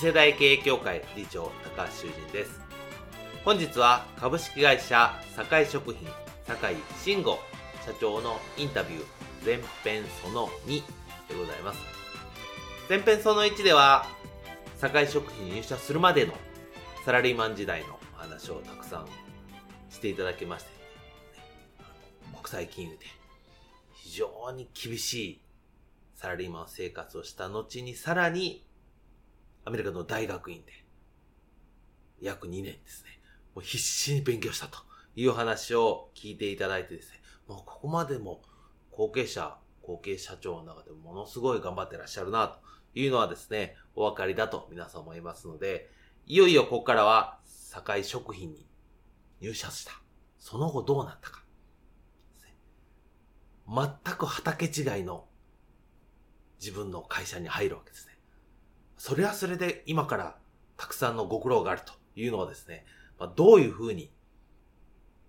世代経営協会理事長高橋修人です。本日は株式会社堺食品堺慎吾社長のインタビュー前編その2でございます。前編その1では堺食品に入社するまでのサラリーマン時代の話をたくさんしていただきまして、国際金融で非常に厳しいサラリーマン生活をした後にさらにアメリカの大学院で、約2年ですね、もう必死に勉強したという話を聞いていただいてですね、もうここまでも後継者、後継社長の中でものすごい頑張ってらっしゃるなというのはですね、お分かりだと皆さん思いますので、いよいよここからは堺食品に入社した。その後どうなったか。全く畑違いの自分の会社に入るわけですね。それはそれで今からたくさんのご苦労があるというのをですね、まあ、どういうふうに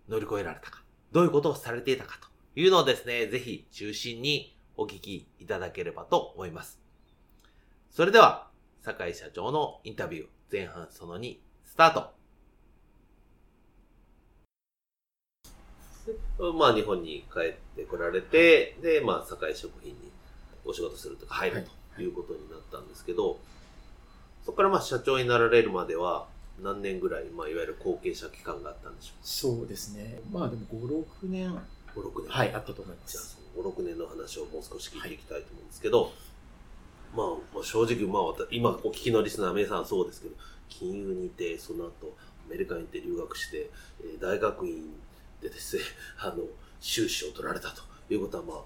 乗り越えられたか、どういうことをされていたかというのをですね、ぜひ中心にお聞きいただければと思います。それでは、坂井社長のインタビュー前半その2、スタート。まあ日本に帰ってこられて、で、まあ堺食品にお仕事するとか入るということになったんですけど、そこからまあ社長になられるまでは、何年ぐらい、まあ、いわゆる後継者期間があったんでしょうそうですね。まあでも5、6年。5、6年。はい、あったと思います。じゃあその5、6年の話をもう少し聞いていきたいと思うんですけど、はい、まあ、まあ、正直、まあ、今お聞きのリスナー皆さんそうですけど、金融にいて、その後、アメリカに行って留学して、えー、大学院でですね、あの、修士を取られたということは、まあ、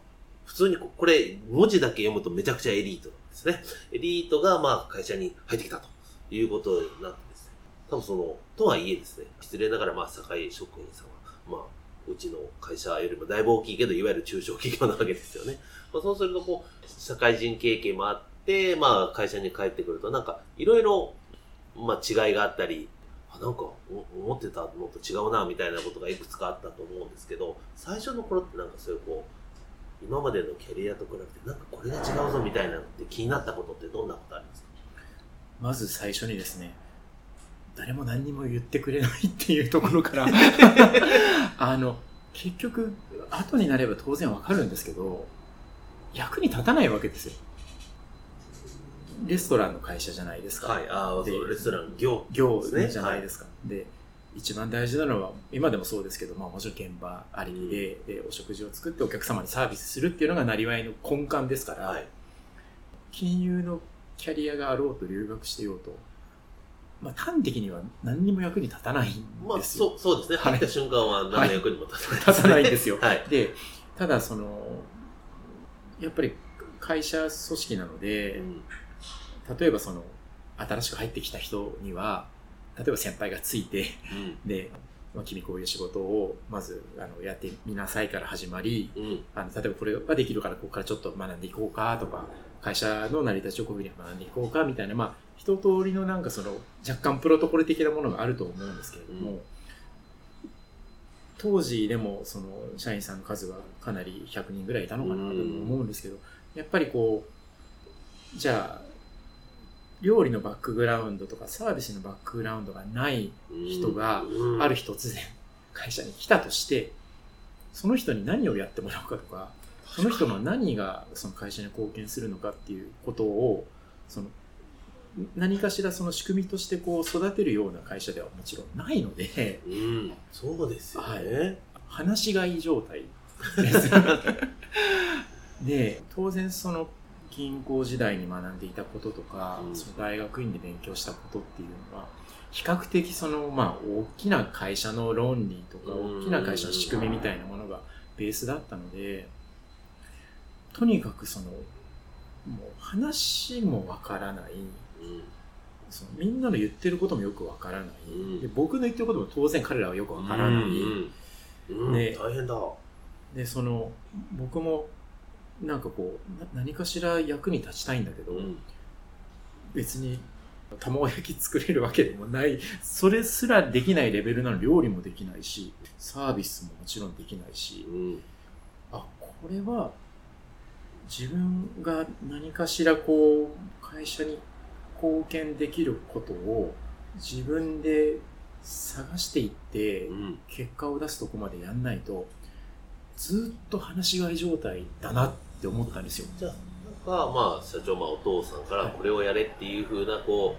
普通にこれ、文字だけ読むとめちゃくちゃエリートなんですね。エリートが、まあ、会社に入ってきたということになってですね。多分その、とはいえですね、失礼ながら、まあ、堺職員さんは、まあ、うちの会社よりもだいぶ大きいけど、いわゆる中小企業なわけですよね。まあ、そうすると、こう、社会人経験もあって、まあ、会社に帰ってくると、なんか、いろいろ、まあ、違いがあったり、あなんか、思ってたのと違うな、みたいなことがいくつかあったと思うんですけど、最初の頃ってなんかそういうこう、今までのキャリアと比べてなんかこれが違うぞみたいなって気になったことってどんなことありますか？まず最初にですね誰も何にも言ってくれないっていうところから あの結局後になれば当然わかるんですけど役に立たないわけですよレストランの会社じゃないですか。はい、ああ、レストラン業、業じゃないですか。はい、で、一番大事なのは今でもそうですけど、まあ、もちろん現場ありででお食事を作ってお客様にサービスするっていうのがなりわいの根幹ですから、はい、金融のキャリアがあろうと留学してようと、まあ、端的には何にも役に立たないんですよ。まあ、そうそうですね。入った瞬間は何の役にも立たない、ね、立たないんですよ。はい、でただそのやっぱり会社組織なので、うん、例えばその新しく入ってきた人には例えば先輩がついて、うん、で、まあ、君こういう仕事をまずあのやってみなさいから始まり、うん、あの例えばこれができるからここからちょっと学んでいこうかとか会社の成り立ちをこういうふうに学んでいこうかみたいな、まあ、一通りのなんかその若干プロトコル的なものがあると思うんですけれども、うん、当時でもその社員さんの数はかなり100人ぐらいいたのかなと思うんですけど、やっぱりこうじゃあ料理のバックグラウンドとかサービスのバックグラウンドがない人がある日突然会社に来たとしてその人に何をやってもらうかとかその人の何がその会社に貢献するのかっていうことをその何かしらその仕組みとしてこう育てるような会社ではもちろんないので、うん、そうですよね。はい話し飼い状態です。で、当然その銀行時代に学んでいたこととか、うん。その大学院で勉強したことっていうのは、比較的その、まあ、大きな会社の論理とか、うん。大きな会社の仕組みみたいなものがベースだったので、とにかくその、もう話もわからない、うんそのみんなの言ってることもよくわからない、うん。で、僕の言ってることも当然彼らはよくわからない、うん。うん。ね大変だ。でその僕もなんかこうな何かしら役に立ちたいんだけど、うん。別に卵焼き作れるわけでもない。それすらできないレベルなの料理もできないしサービスももちろんできないし。うん。あこれは自分が何かしらこう会社に貢献できることを自分で探していって、うん。結果を出すとこまでやんないとずっと話し飼い状態だなって思ったんですよ。じゃあ、なんか、まあ、社長、まあ、お父さんからこれをやれっていうふうな、こ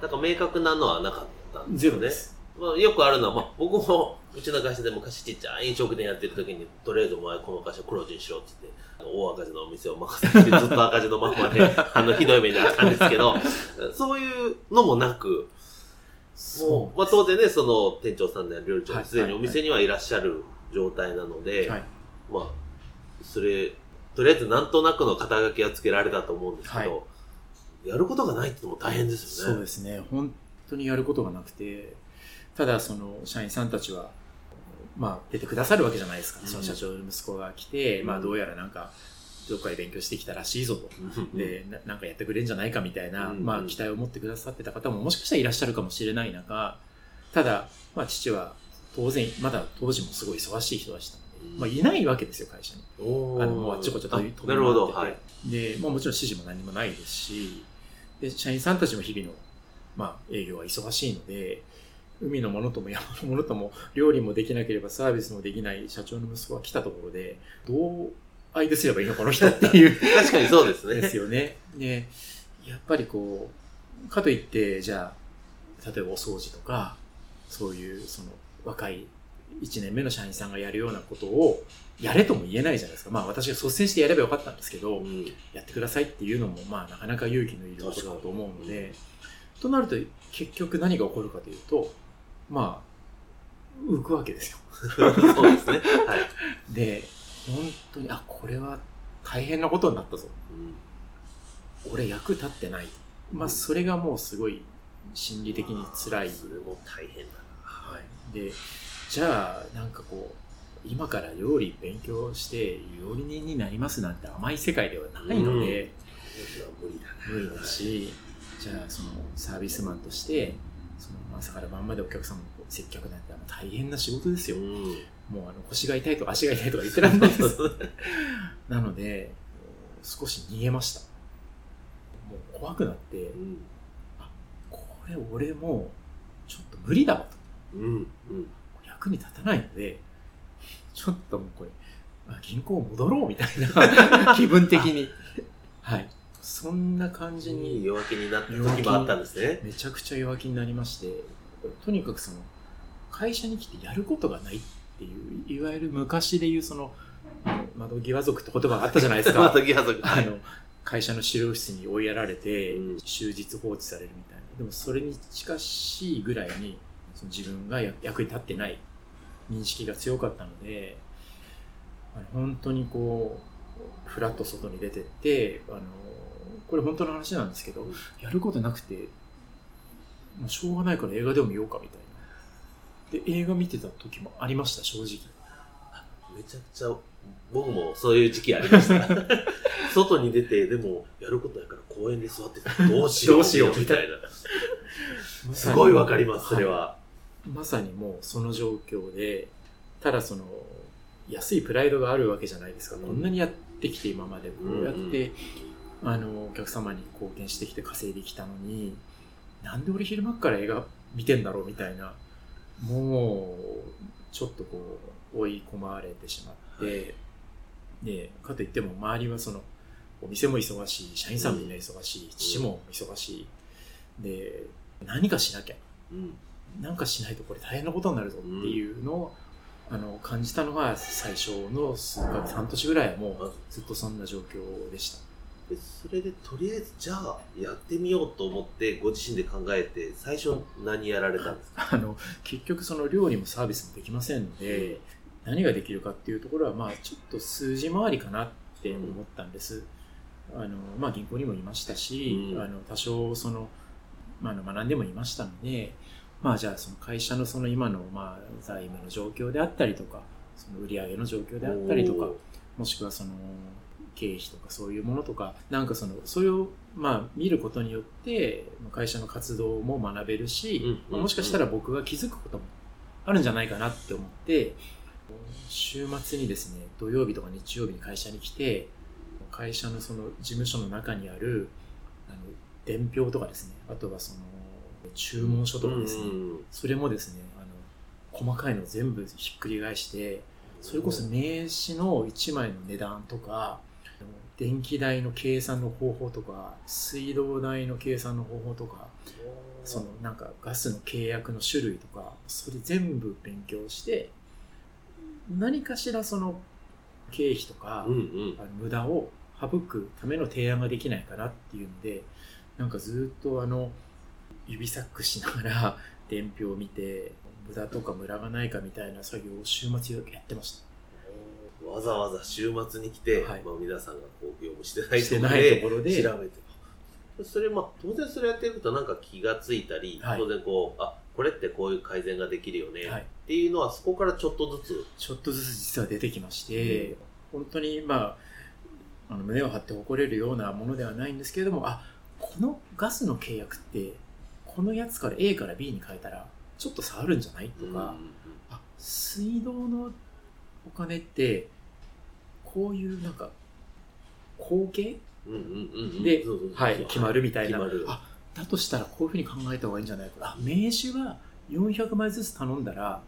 う、なんか明確なのはなかったんですよね。ゼロです。まあ、よくあるのは、まあ、僕も、うちの会社で昔ちっちゃい飲食店やってる時に、とりあえずお前この会社黒字にしろって言って、大赤字のお店を任せて、ずっと赤字のままで、あの、ひどい目にあったんですけど、そういうのもなく、もう、まあ、当然ね、その店長さんである料理長はいすでにお店にはいらっしゃる状態なので、はい。まあ、それ、とりあえずなんとなくの肩書きはつけられたと思うんですけど、はやることがないってのも大変ですよね。そうですね。本当にやることがなくて、ただその社員さんたちは、まあ出てくださるわけじゃないですか。うんその社長の息子が来て、うんまあどうやらなんか、どっかで勉強してきたらしいぞと。うんで、ななんかやってくれるんじゃないかみたいな、うんまあ期待を持ってくださってた方ももしかしたらいらっしゃるかもしれない中、ただ、まあ父は当然、まだ当時もすごい忙しい人でしたまあいないわけですよ、会社に。あの、もうあっちこっち飛びなるほど。回っはいで、まあもちろん指示も何もないですし、で、社員さんたちも日々の、まあ営業は忙しいので、海のものとも山のものとも料理もできなければサービスもできない社長の息子が来たところで、どう相手すればいいのこの人っていう 確かにそうですね。ですよね。で、やっぱりこう、かといって、じゃあ、例えばお掃除とか、そういうその若い1年目の社員さんがやるようなことをやれとも言えないじゃないですか。まあ私が率先してやればよかったんですけど、うんやってくださいっていうのもまあなかなか勇気のいることだと思うので、となると結局何が起こるかというと、まあ、浮くわけですよ。そうですね。はい。で、本当に、あ、これは大変なことになったぞ。うん俺役立ってない。まあそれがもうすごい心理的に辛い。それも大変だはい。で、じゃあなんかこう、今から料理勉強して料理人になりますなんて甘い世界ではないので、な。無理だな。無理だし、じゃあそのサービスマンとして、その朝から晩までお客さんを接客なんてあの大変な仕事ですよ。うん。もうあの腰が痛いとか足が痛いとか言ってらんないです。なので、少し逃げました。もう怖くなって、うん。これ俺もうちょっと無理だわと。うん。うん。役に立たないので、ちょっともうこれ、あ銀行戻ろうみたいな 気分的に。はい。そんな感じに弱気になった時もあったんですね。めちゃくちゃ弱気になりまして、とにかくその、会社に来てやることがないっていう、いわゆる昔で言うその、窓際族って言葉があったじゃないですまか。たギャ族。あの、会社の資料室に追いやられてうん、終日放置されるみたいな。でもそれに近しいぐらいに、その自分が役役に立ってない認識が強かったので、本当にこう、フラッと外に出てって、あの、これ本当の話なんですけど、やることなくて、もうしょうがないから映画でも見ようかみたいな。で、映画見てた時もありました、正直。めちゃくちゃ、僕もそういう時期ありました。外に出て、でも、やることやから公園で座ってたらどうしよう。どうしようみたいな。すごいわかります、それは。まさにもうその状況で、ただその、安いプライドがあるわけじゃないですか。うんこんなにやってきて今まで、こうやって、あの、お客様に貢献してきて稼いできたのに、なんで俺昼間っから映画見てんだろうみたいな、もう、ちょっとこう、追い込まれてしまって、で、かといっても周りはその、お店も忙しい、社員さんもみんな忙しい、父も忙しい。で、何かしなきゃ。うんなんかしないとこれ大変なことになるぞっていうのを、あの感じたのが最初の数ヶ月半年ぐらいはもうずっとそんな状況でした。でそれでとりあえずじゃあやってみようと思ってご自身で考えて最初何やられたんですか？あの結局その料理もサービスもできませんので、何ができるかっていうところはまあちょっと数字回りかなって思ったんです。あのまあ、銀行にもいましたし、うんあの多少その、まあ、あの学んでもいましたので、まあ、じゃあその会社のその今のまあ財務の状況であったりとかその売上の状況であったりとかもしくはその経費とかそういうものとかなんかそのそれをまあ見ることによって会社の活動も学べるし、うんうん。まあもしかしたら僕が気づくこともあるんじゃないかなって思って週末にですね土曜日とか日曜日に会社に来て会社のその事務所の中にあるあの伝票とかですねあとはその注文書とかですね、うん。それもですねあの細かいの全部ひっくり返してそれこそ名刺の1枚の値段とか電気代の計算の方法とか水道代の計算の方法とかそのなんかガスの契約の種類とかそれ全部勉強して何かしらその経費とか、うんうん。あの無駄を省くための提案ができないかなっていうのでなんかずっとあの指サックしながら 伝票を見て無駄とかムラがないかみたいな作業を週末やってました。わざわざ週末に来て、はい。まあ、皆さんがこう業務してないしてないところで。調べて。それまあ当然それやってるとなんか気がついたり、はい。当然こうあこれってこういう改善ができるよね、はい。っていうのはそこからちょっとずつ。ちょっとずつ実は出てきまして、本当にまああの胸を張って誇れるようなものではないんですけれどもあこのガスの契約ってこのやつから A から B に変えたらちょっと差あるんじゃない？とか、あ水道のお金ってこういうなんか後継うんうんうんうん。ではい、決まるみたいな。あだとしたらこういうふうに考えた方がいいんじゃない？か。あ名刺は400枚ずつ頼んだら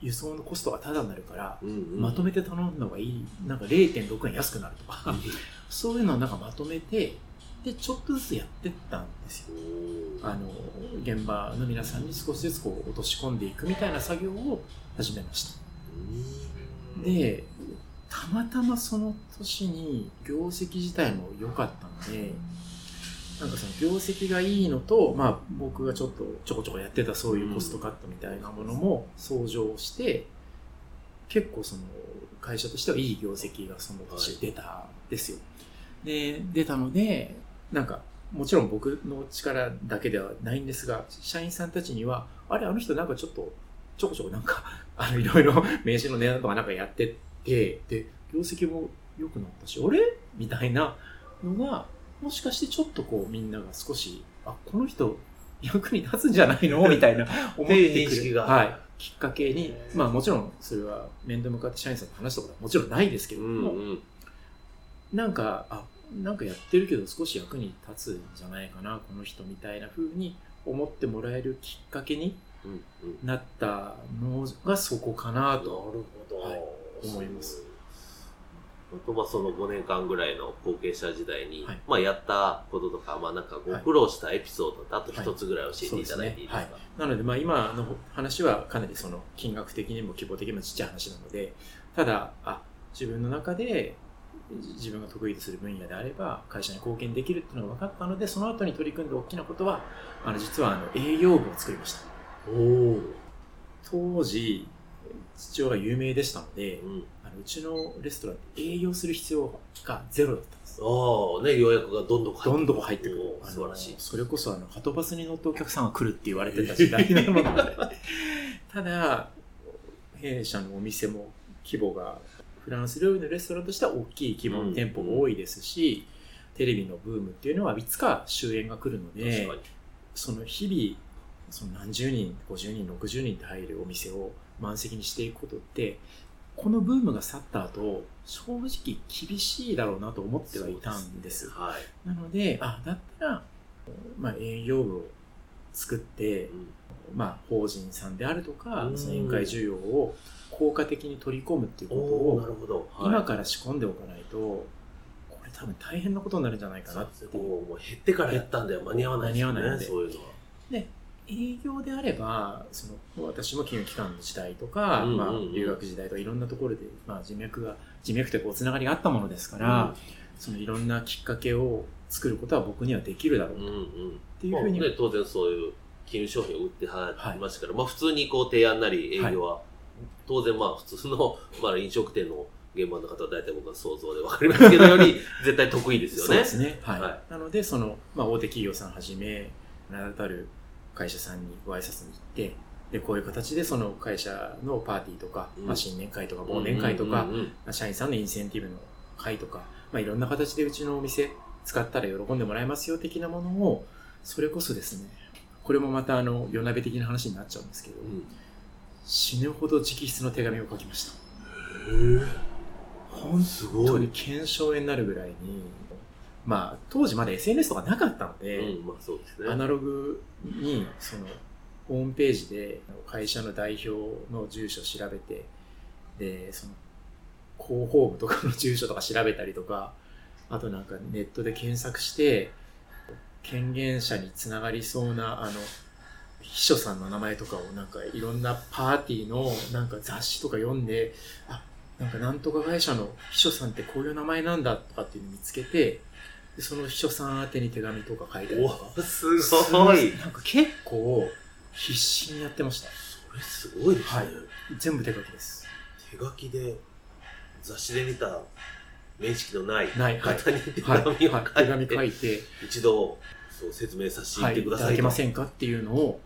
輸送のコストがタダになるから、うんうんまとめて頼んだ方がいい。なんか0.6円安くなるとか。そういうのをなんかまとめてでちょっとずつやってったんですよ。あの現場の皆さんに少しずつこう落とし込んでいくみたいな作業を始めました。うんでたまたまその年に業績自体も良かったのでなんかその業績がいいのと、まあ、僕がちょっとちょこちょこやってたそういうコストカットみたいなものも相乗して結構その会社としてはいい業績がその年出たんですよ。で出たのでなんかもちろん僕の力だけではないんですが社員さんたちにはあれあの人なんかちょっとちょこちょこなんか あのいろいろ名刺の値段とかなんかやっててで業績も良くなったしあれ？みたいなのがもしかしてちょっとこうみんなが少しあこの人役に立つんじゃないの？みたいな思ってくる、はい、きっかけにまあもちろんそれは面と向かって社員さんと話したことはもちろんないですけれうども、んうん。なんか、あ、なんかやってるけど少し役に立つんじゃないかな、この人みたいな風に思ってもらえるきっかけになったのがそこかななると。ほど、はい思います。あとまあその5年間ぐらいの後継者時代に、はい。まあやったこととか、まあなんかご苦労したエピソードとあと一つぐらい教えていただいていいですか、はい。なので、まあ今の話はかなりその金額的にも規模的にもちっちゃい。話なので、ただ、あ、自分の中で自分が得意とする分野であれば会社に貢献できるっていうのが分かったので、その後に取り組んで大きなことは、あの実はあの営業部を作りました。おお、当時、父親が有名でしたので、うん、あのうちのレストランって営業する必要がゼロだったんです。ああね予約がどんどん入ってどんどん入ってくる素晴らしいそれこそあの、はとバスに乗ってお客さんが来るって言われてた時代なので。ただ、弊社のお店も規模が、フランス料理のレストランとしては大きい規模の店舗が多いですし、テレビのブームっていうのはいつか終焉が来るのでその日々、その何十人、50人、60人って入るお店を満席にしていくことって、このブームが去った後、正直厳しいだろうなと思ってはいたんです。はい、なので、あ、だったら、まあ、営業部を作って、うんまあ、法人さんであるとかう、んその宴会需要を効果的に取り込むっていうことを、るほど、はい今から仕込んでおかないと、これ多分大変なことになるんじゃないかなっていう。もうもう減ってからやったんだよ。間に合わないですよね。間に合わないんでそういうのは。で、営業であれば、その、私も金融機関の時代とか、まあ、留学時代とかいろんなところで、まあ、人脈が、人脈というか、おつながりがあったものですから、そのいろんなきっかけを作ることは僕にはできるだろうと。っていうふうに、当然そういう金融商品を売ってはりましたから、まあ普通にこう提案なり営業は、当然まあ普通の、まあ飲食店の現場の方は大体僕は想像でわかりますけどより 絶対得意ですよね。そうですね。はい。はなので、その、まあ、大手企業さんはじめ、名だたる会社さんにご挨拶に行って、で、こういう形でその会社のパーティーとか、うんまあ、新年会とか忘年会とか、社員さんのインセンティブの会とか、まあ、いろんな形でうちのお店使ったら喜んでもらえますよ的なものを、それこそですね、これもまたあの、夜鍋的な話になっちゃうんですけど、うん死ぬほど直筆の手紙を書きました。本すごい。当に検証になるぐらいに、まあ、当時まだ SNS とかなかったので、うん、まあそうですね。アナログに、その、ホームページで会社の代表の住所を調べて、で、その、広報部とかの住所とか調べたりとか、あとなんかネットで検索して、権限者につながりそうな、あの、秘書さんの名前とかをなんかいろんなパーティーのなんか雑誌とか読んで、あ、なんかなんとか会社の秘書さんってこういう名前なんだとかっていうのを見つけて、でその秘書さん宛てに手紙とか書いたりとか。おすごい。なんか結構必死にやってました。これすごいですね。はい全部手書きです。手書きで雑誌で見た面識のない方に手はい。紙を書いて、一度そう説明させてくださいと。ただけませんかっていうのを、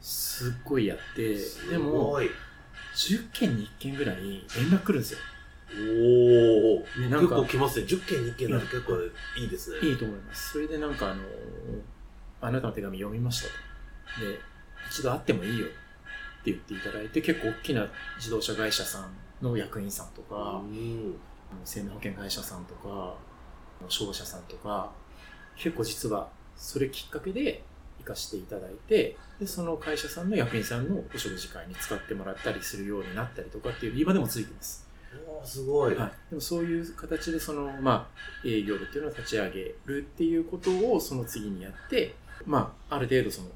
すっごいやって、ですも、ごい。10件に1件ぐらい連絡来るんですよ。おお。でなんか結構来ますね。10件に1件なんて結構いいですね。いいと思います。それでなんかあの、あなたの手紙読みましたと。で、一度会ってもいいよって言っていただいて、結構大きな自動車会社さんの役員さんとか、うん生命保険会社さんとか、商社さんとか、結構実はそれきっかけで行かせていただいて、で、その会社さんの役員さんのお食事会に使ってもらったりするようになったりとかっていう今でもついてます。すごい。はい。でもそういう形でその、まあ、営業部っていうのを立ち上げるっていうことをその次にやって、まあ、ある程度その、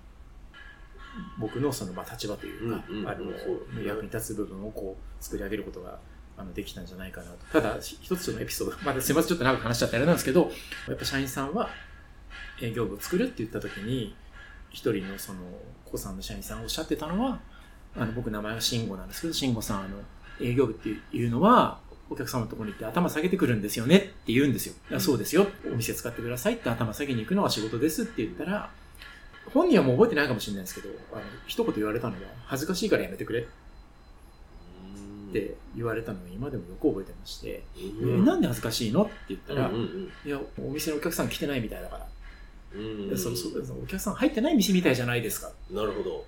僕のその、まあ、立場というか、あのうんうんうんそう、役に立つ部分をこう、作り上げることが、あの、できたんじゃないかなと。ただ、一つのエピソード、まだすいません、ちょっと長く話しちゃってあれなんですけど、やっぱ社員さんは営業部を作るって言った時に、一人のその、子さんの社員さんがおっしゃってたのは、あの、僕名前は慎吾なんですけど、慎吾さん、あの、営業部っていうのは、お客様のところに行って頭下げてくるんですよねって言うんですよ。そうですよ。お店使ってくださいって頭下げに行くのが仕事ですって言ったら、本人はもう覚えてないかもしれないですけど、あの一言言われたのは、恥ずかしいからやめてくれっうんて言われたのを今でもよく覚えてまして、うんえなんで恥ずかしいのって言ったら、うんうんいや、お店のお客さん来てないみたいだから、うんうんいやそそそお客さん入ってない店みたいじゃないですか。なるほど。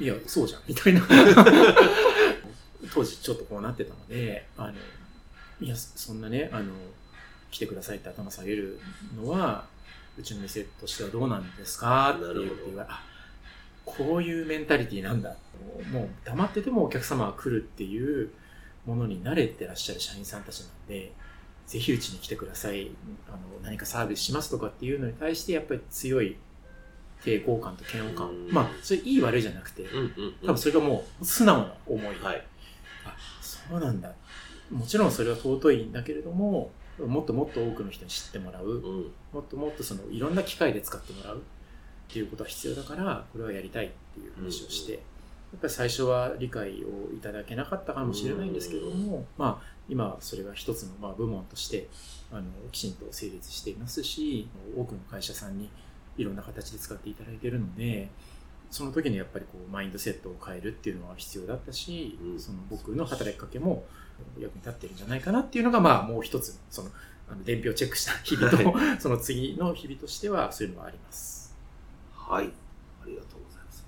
いや、そうじゃん、みたいな。当時ちょっとこうなってたので、あの、いや、そんなね、あの、来てくださいって頭下げるのは、うちの店としてはどうなんですかって言われ、あ、こういうメンタリティなんだ。もう黙っててもお客様が来るっていうものに慣れてらっしゃる社員さんたちなんで、ぜひうちに来てください。あの、何かサービスしますとかっていうのに対して、やっぱり強い抵抗感と嫌悪感うん。まあ、それいい悪いじゃなくて、うんうんうん多分それがもう素直な思い。はい。あ、そうなんだ。もちろんそれは尊いんだけれども、もっともっと多くの人に知ってもらう。うんもっともっとそのいろんな機会で使ってもらうっていうことは必要だから、これはやりたいっていう話をして、うんやっぱり最初は理解をいただけなかったかもしれないんですけども、まあ今はそれが一つのまあ部門としてあのきちんと成立していますし、多くの会社さんにいろんな形で使っていただいているので、その時にやっぱりこうマインドセットを変えるっていうのは必要だったし、うん。その僕の働きかけも役に立ってるんじゃないかなっていうのが、まあもう一つ、その、あの伝票をチェックした日々と、その次の日々としてはそういうのはあります。はい。ありがとうございます。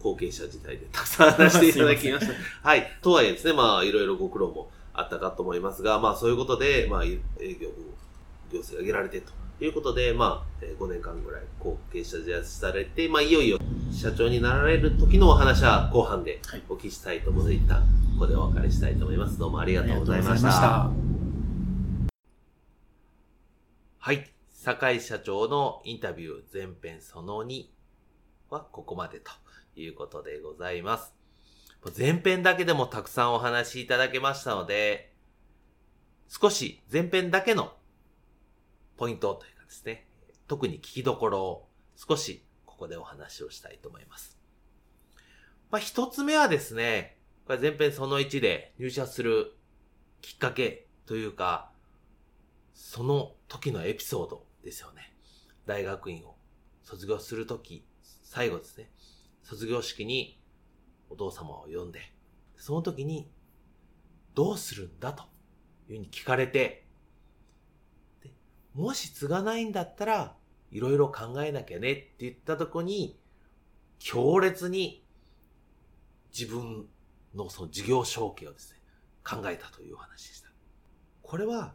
後継者時代でたくさん話していただきました。はい。とはいえですね、まあ、いろいろご苦労もあったかと思いますが、まあ、そういうことで、まあ、営業部、行政が上げられてということで、まあ、えー5年間ぐらい後継者時代されて、まあ、いよいよ社長になられる時のお話は後半ではいお聞きしたいと思うので、一旦ここでお別れしたいと思います。どうもありがとうございました。ありがとうございましたはい。坂井社長のインタビュー前編その2はここまでということでございます。前編だけでもたくさんお話しいただけましたので、少し前編だけのポイントというかですね、特に聞きどころを少しここでお話をしたいと思います。まあ、一つ目はですね、これ前編その1で入社するきっかけというか、その時のエピソードですよね。大学院を卒業するとき、最後ですね。卒業式にお父様を呼んで、その時に、どうするんだというふうに聞かれて、でもし継がないんだったら、いろいろ考えなきゃねって言ったとこに、強烈に自分のその事業承継をですね、考えたというお話でした。これは、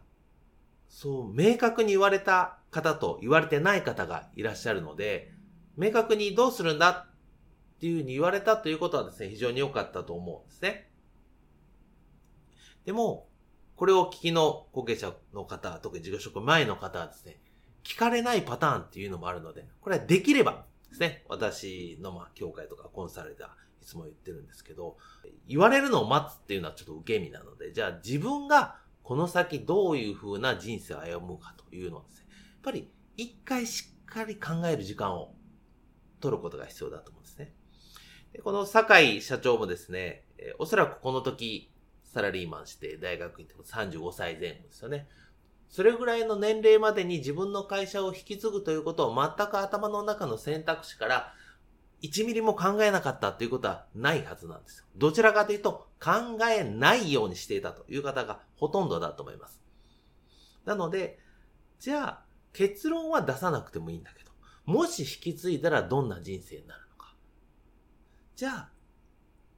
そう、明確に言われた方と言われてない方がいらっしゃるので、明確にどうするんだっていうふうに言われたということはですね、非常に良かったと思うんですね。でも、これを聞きの後継者の方、特に事業職前の方はですね、聞かれないパターンっていうのもあるので、これはできればですね、私のまあ、協会とかコンサルではいつも言ってるんですけど、言われるのを待つっていうのはちょっと受け身なので、じゃあ自分がこの先どういう風な人生を歩むかというのをですね、ぱり一回しっかり考える時間を取ることが必要だと思うんですね。でこの酒井社長もですね、えおそらくこの時、サラリーマンして大学行っても35歳前後ですよね。それぐらいの年齢までに自分の会社を引き継ぐということを全く頭の中の選択肢から1ミリも考えなかったということはないはずなんですよ。どちらかというと考えないようにしていたという方がほとんどだと思います。なので、じゃあ結論は出さなくてもいいんだけど、もし引き継いだらどんな人生になるのか。じゃあ、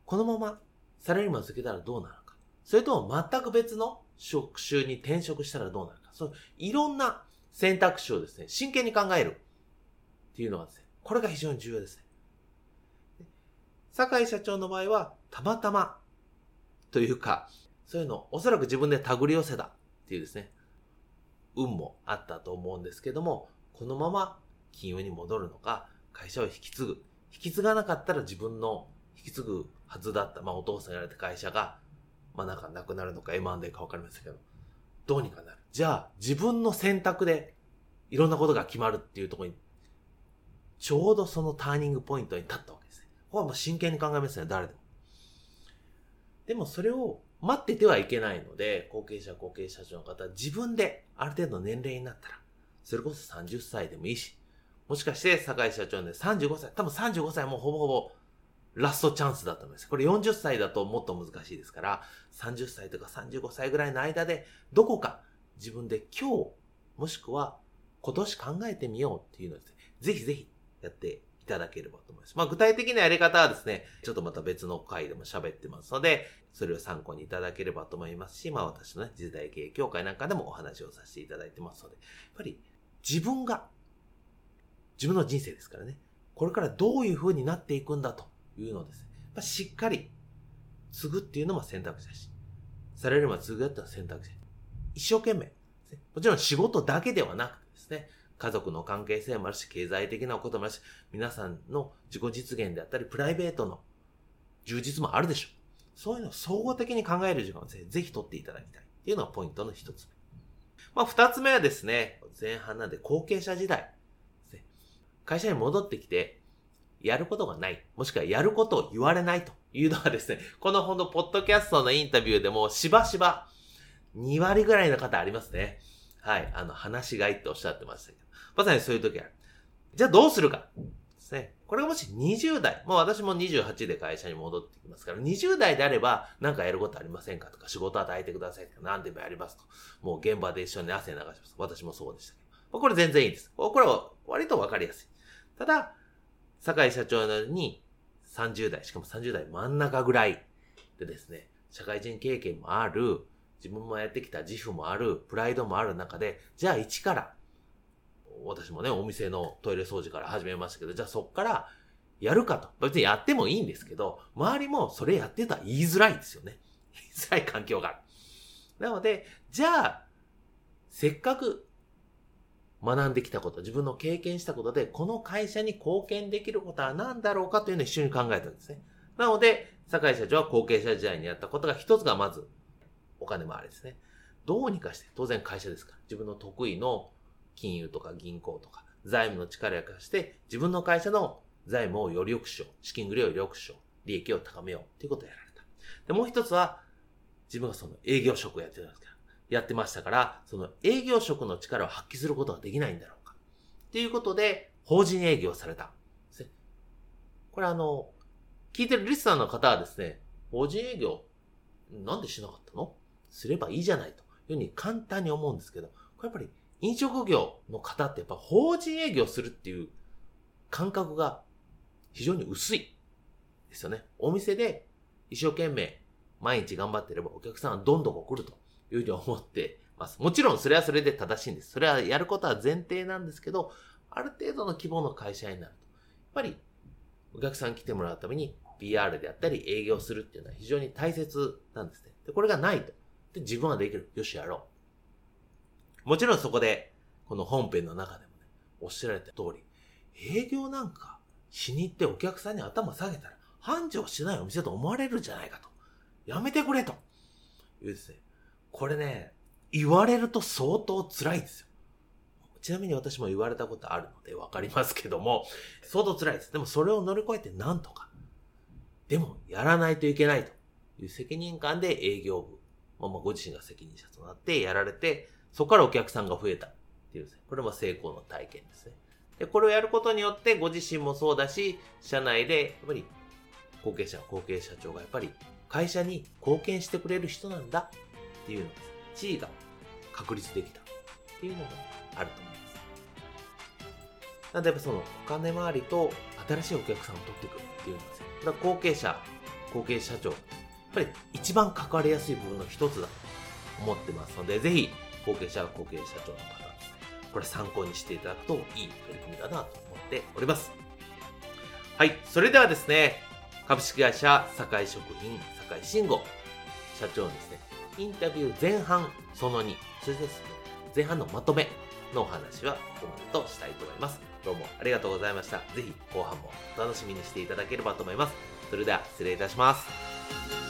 このままサラリーマン続けたらどうなるのか。それとも全く別の職種に転職したらどうなるか。そう、いろんな選択肢をですね、真剣に考えるっていうのがですね、これが非常に重要ですね。酒井社長の場合は、たまたまというか、そういうのをおそらく自分で手繰り寄せたっていうですね、運もあったと思うんですけども、このまま金融に戻るのか、会社を引き継ぐ。引き継がなかったら自分の引き継ぐはずだった、まあお父さんやられた会社が、まあなんかなくなるのか M&A かわかりませんけど、どうにかなる。じゃあ自分の選択でいろんなことが決まるっていうところに、ちょうどそのターニングポイントに立ったわけですね。これはもう真剣に考えますね、誰でも。でもそれを待っててはいけないので、後継者、後継者長の方自分である程度年齢になったら、それこそ30歳でもいいし、もしかして酒井社長で35歳、多分35歳もほぼほぼラストチャンスだと思います。これ40歳だともっと難しいですから、30歳とか35歳ぐらいの間で、どこか自分で今日、もしくは今年考えてみようっていうのをですね、ぜひぜひやっていただければと思います。まあ具体的なやり方はですね、ちょっとまた別の回でも喋ってますので、それを参考にいただければと思いますし、まあ私のね、時代経営協会なんかでもお話をさせていただいてますので、やっぱり自分が自分の人生ですからね。これからどういう風になっていくんだというのをですね。やっしっかり継ぐっていうのも選択肢だし、されるまで継ぐっていうのは選択肢。一生懸命、もちろん仕事だけではなくてですね、家族の関係性もあるし、経済的なこともあるし、皆さんの自己実現であったり、プライベートの充実もあるでしょ。そういうのを総合的に考える時間をぜひ取っていただきたいっていうのがポイントの一つ目。まあ、二つ目はですね、前半なんで後継者時代。会社に戻ってきて、やることがない。もしくはやることを言われないというのはですね、このほんと、ポッドキャストのインタビューでも、しばしば、2割ぐらいの方ありますね。はい。あの、話しがいっておっしゃってましたけど。まさにそういう時ある。じゃあどうするか。ですね。これがもし20代、もう私も28で会社に戻ってきますから、20代であれば、なんかやることありませんかとか、仕事与えてくださいとか、何でもやりますと。もう現場で一緒に汗流します。私もそうでしたけど。これ全然いいです。これは割とわかりやすい。ただ、酒井社長のに30代、しかも30代真ん中ぐらいでですね、社会人経験もある、自分もやってきた自負もある、プライドもある中で、じゃあ一から、私もね、お店のトイレ掃除から始めましたけど、じゃあそっからやるかと。別にやってもいいんですけど、周りもそれやってたら言いづらいんですよね。言いづらい環境がある。なので、じゃあ、せっかく学んできたこと、自分の経験したことで、この会社に貢献できることは何だろうかというのを一緒に考えたんですね。なので、坂井社長は後継者時代にやったことが一つがまず、お金回りですね。どうにかして、当然会社ですから、自分の得意の金融とか銀行とか、財務の力を貸して、自分の会社の財務をより良くしよう。資金繰りをより良くしよう。利益を高めよう。ということをやられた。で、もう一つは、自分がその営業職をやってるんですから、やってましたから、その営業職の力を発揮することができないんだろうか。ということで、法人営業された。これあの、聞いてるリスナーの方はですね、法人営業、なんでしなかったの？すればいいじゃないというふうに簡単に思うんですけど、これやっぱり飲食業の方ってやっぱ法人営業するっていう感覚が非常に薄いですよね。お店で一生懸命毎日頑張ってればお客さんはどんどん来るというふうに思ってます。もちろんそれはそれで正しいんです。それはやることは前提なんですけど、ある程度の規模の会社になると、やっぱりお客さん来てもらうために PR であったり営業するっていうのは非常に大切なんですね。で、これがないと。で、自分はできる。よし、やろう。もちろんそこで、この本編の中でもね、おっしゃられた通り、営業なんかしに行ってお客さんに頭下げたら、繁盛しないお店と思われるじゃないかと。やめてくれと。いうですね。これね、言われると相当辛いですよ。ちなみに私も言われたことあるのでわかりますけども、相当辛いです。でもそれを乗り越えてなんとか。でも、やらないといけないという責任感で営業部、まあご自身が責任者となってやられて、そこからお客さんが増えたっていうですね。これも成功の体験ですね。で、これをやることによってご自身もそうだし、社内でやっぱり後継者、後継社長がやっぱり会社に貢献してくれる人なんだっていうのです地位が確立できたっていうのがあると思います。なのでやっぱそのお金回りと新しいお客さんを取っていくっていうのですね、これは後継者、後継社長、やっぱり一番関わりやすい部分の一つだと思ってますので、ぜひ後継者、後継社長の方これ参考にしていただくといい取り組みだなと思っております。はい、それではですね、株式会社堺食品堺慎吾社長のですね、インタビュー前半その2、それですね、前半のまとめのお話はここまでとしたいと思います。どうもありがとうございました。ぜひ後半もお楽しみにしていただければと思います。それでは失礼いたします。